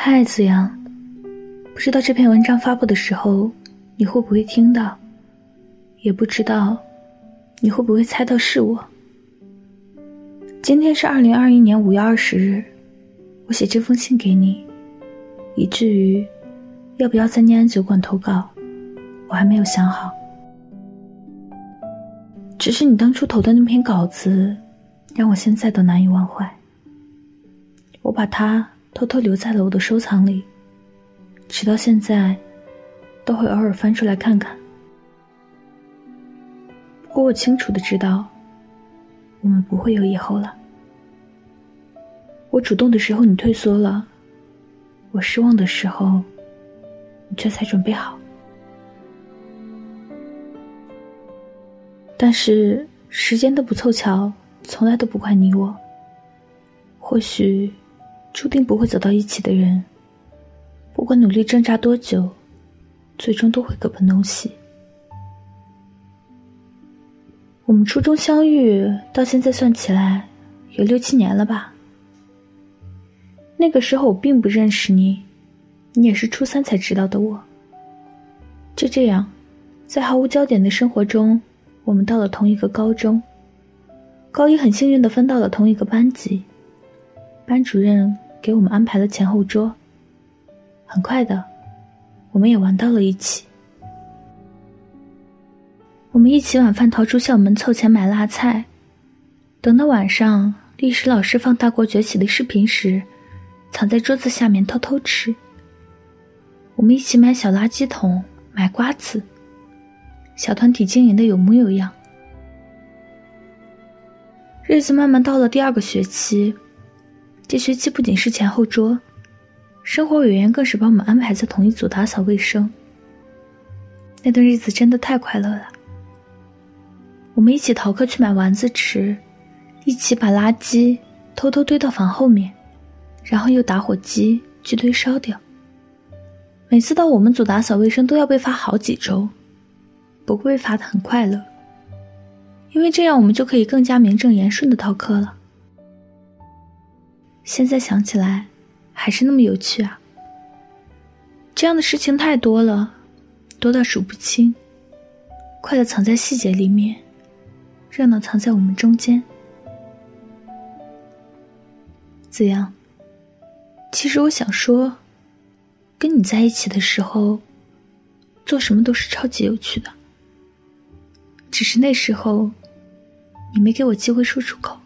嗨，子阳，不知道这篇文章发布的时候你会不会听到，也不知道你会不会猜到是我。今天是二零二一年五月二十日，我写这封信给你，以至于要不要在念安酒馆投稿，我还没有想好。只是你当初投的那篇稿子，让我现在都难以忘怀。我把它偷偷留在了我的收藏里，直到现在，都会偶尔翻出来看看。不过我清楚的知道，我们不会有以后了。我主动的时候你退缩了，我失望的时候，你这才准备好。但是时间的不凑巧，从来都不怪你我。或许，注定不会走到一起的人，不管努力挣扎多久，最终都会各奔东西。我们初中相遇到现在算起来，有六七年了吧。那个时候我并不认识你，你也是初三才知道的我。就这样，在毫无焦点的生活中。我们到了同一个高中，高一很幸运的分到了同一个班级，班主任给我们安排了前后桌。很快的，我们也玩到了一起。我们一起晚饭逃出校门凑钱买辣菜，等到晚上历史老师放大国崛起的视频时，藏在桌子下面偷偷吃。我们一起买小垃圾桶，买瓜子。小团体经营的有模有样，日子慢慢到了第二个学期，这学期不仅是前后桌，生活委员更是把我们安排在同一组打扫卫生。那段日子真的太快乐了，我们一起逃课去买丸子吃，一起把垃圾偷偷堆到房后面，然后用打火机去堆烧掉。每次到我们组打扫卫生，都要被罚好几周。不过被罚的很快乐，因为这样我们就可以更加名正言顺的逃课了。现在想起来，还是那么有趣啊！这样的事情太多了，多到数不清。快乐藏在细节里面，热闹藏在我们中间。子阳，其实我想说，跟你在一起的时候，做什么都是超级有趣的。只是那时候，你没给我机会说出口。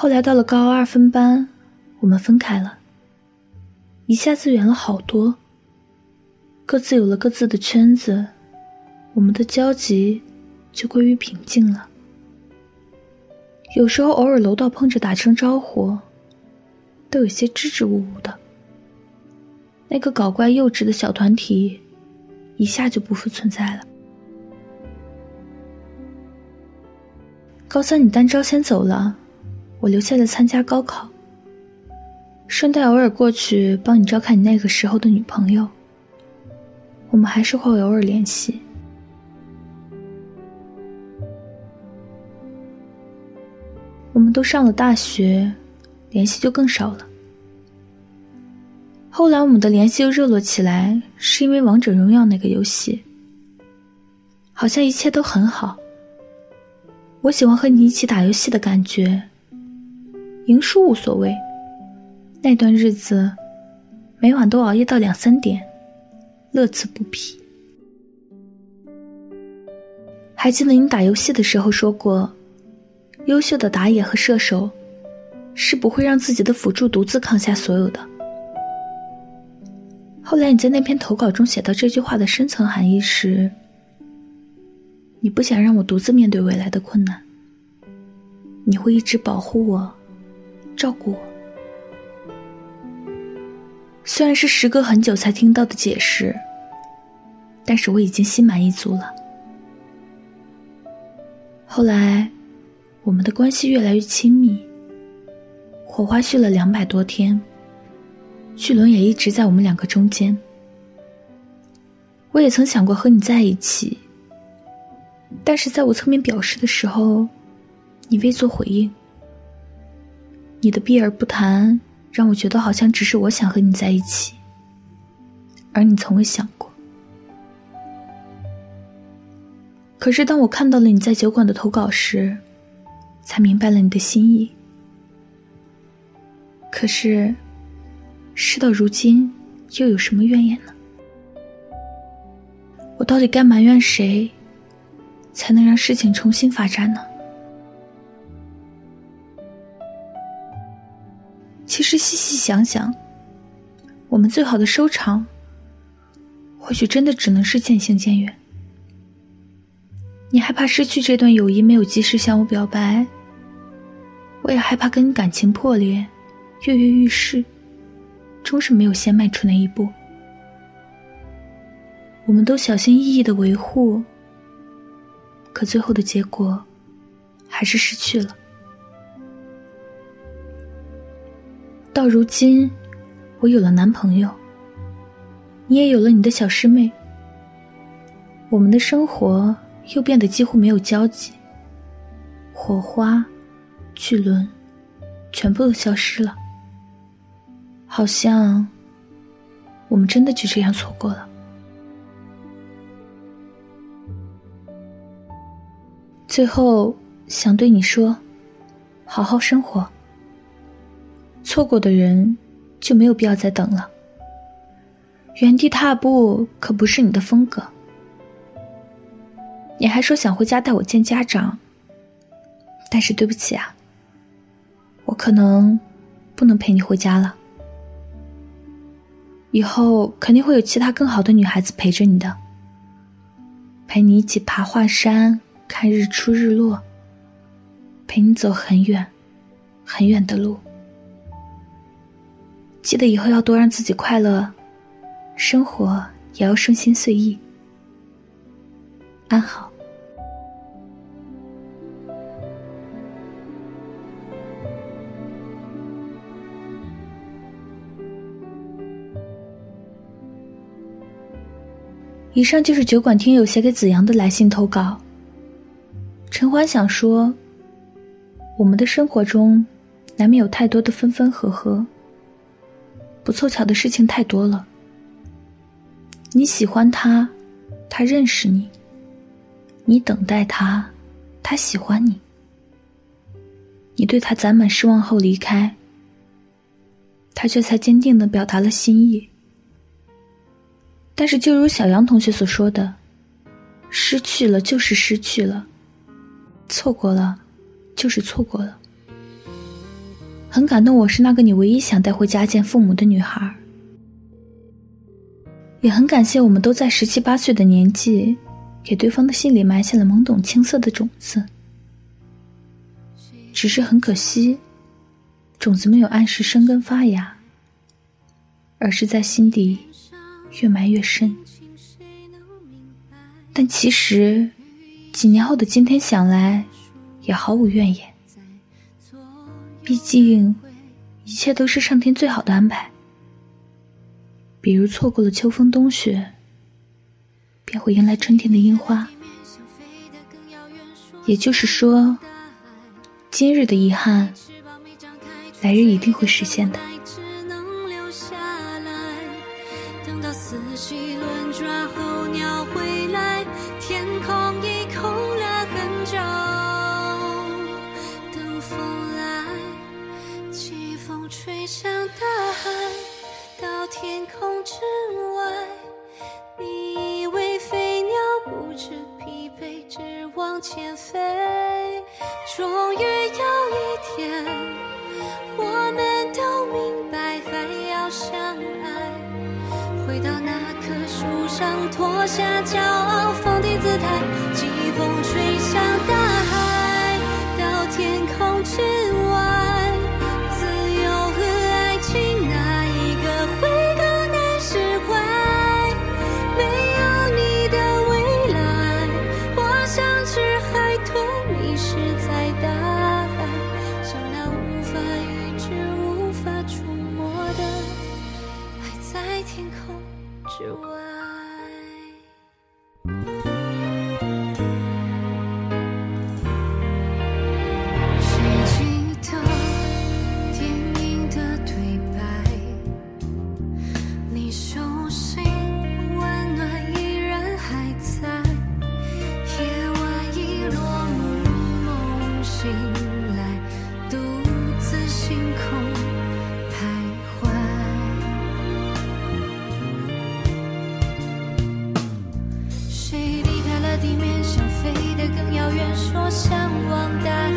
后来到了高二分班，我们分开了，一下子远了好多。各自有了各自的圈子，我们的交集就归于平静了。有时候偶尔楼道碰着打声招呼，都有些支支吾吾的。那个搞怪幼稚的小团体。一下就不复存在了。高三你单招先走了，我留下来参加高考，顺带偶尔过去帮你照看你那个时候的女朋友。我们还是会偶尔联系。我们都上了大学，联系就更少了。后来我们的联系又热络起来，是因为王者荣耀那个游戏。好像一切都很好。我喜欢和你一起打游戏的感觉，赢输无所谓。那段日子，每晚都熬夜到两三点，乐此不疲。还记得你打游戏的时候说过，优秀的打野和射手，是不会让自己的辅助独自扛下所有的。后来你在那篇投稿中写到这句话的深层含义时，你不想让我独自面对未来的困难，你会一直保护我，照顾我。虽然是时隔很久才听到的解释，但是我已经心满意足了。后来，我们的关系越来越亲密，火花续了两百多天。巨轮也一直在我们两个中间。我也曾想过和你在一起，但是在我侧面表示的时候，你未做回应。你的避而不谈，让我觉得好像只是我想和你在一起，而你从未想过。可是当我看到了你在酒馆的投稿时，才明白了你的心意。可是，事到如今，又有什么怨言呢？我到底该埋怨谁，才能让事情重新发展呢？其实细细想想，我们最好的收场，或许真的只能是渐行渐远。你害怕失去这段友谊，没有及时向我表白；我也害怕跟你感情破裂。跃跃欲试，终是没有先迈出那一步。我们都小心翼翼的维护，可最后的结果，还是失去了。到如今，我有了男朋友，你也有了你的小师妹，我们的生活又变得几乎没有交集，火花、巨轮，全部都消失了。好像，我们真的就这样错过了。最后想对你说，好好生活。错过的人就没有必要再等了。原地踏步可不是你的风格。你还说想回家带我见家长，但是对不起啊，我可能不能陪你回家了。以后肯定会有其他更好的女孩子陪着你的，陪你一起爬华山、看日出日落，陪你走很远、很远的路。记得以后要多让自己快乐，生活也要顺心随意。安好。以上就是酒馆听友写给子阳的来信投稿。陈欢想说，我们的生活中难免有太多的分分合合，不凑巧的事情太多了。你喜欢他，他认识你；你等待他，他喜欢你；你对他攒满失望后离开，他却才坚定的表达了心意。但是，就如小杨同学所说的，失去了就是失去了，错过了就是错过了。很感动，我是那个你唯一想带回家见父母的女孩。也很感谢，我们都在十七八岁的年纪，给对方的心里埋下了懵懂青涩的种子。只是很可惜，种子没有按时生根发芽，而是在心底。越埋越深，但其实几年后的今天想来，也毫无怨言。毕竟，一切都是上天最好的安排。比如错过了秋风冬雪，便会迎来春天的樱花。也就是说，今日的遗憾，来日一定会实现的。往前飞，终于有一天，我们都明白还要相爱。回到那棵树上，脱下骄傲，放低姿态，季风吹向大海，到天空之说向往大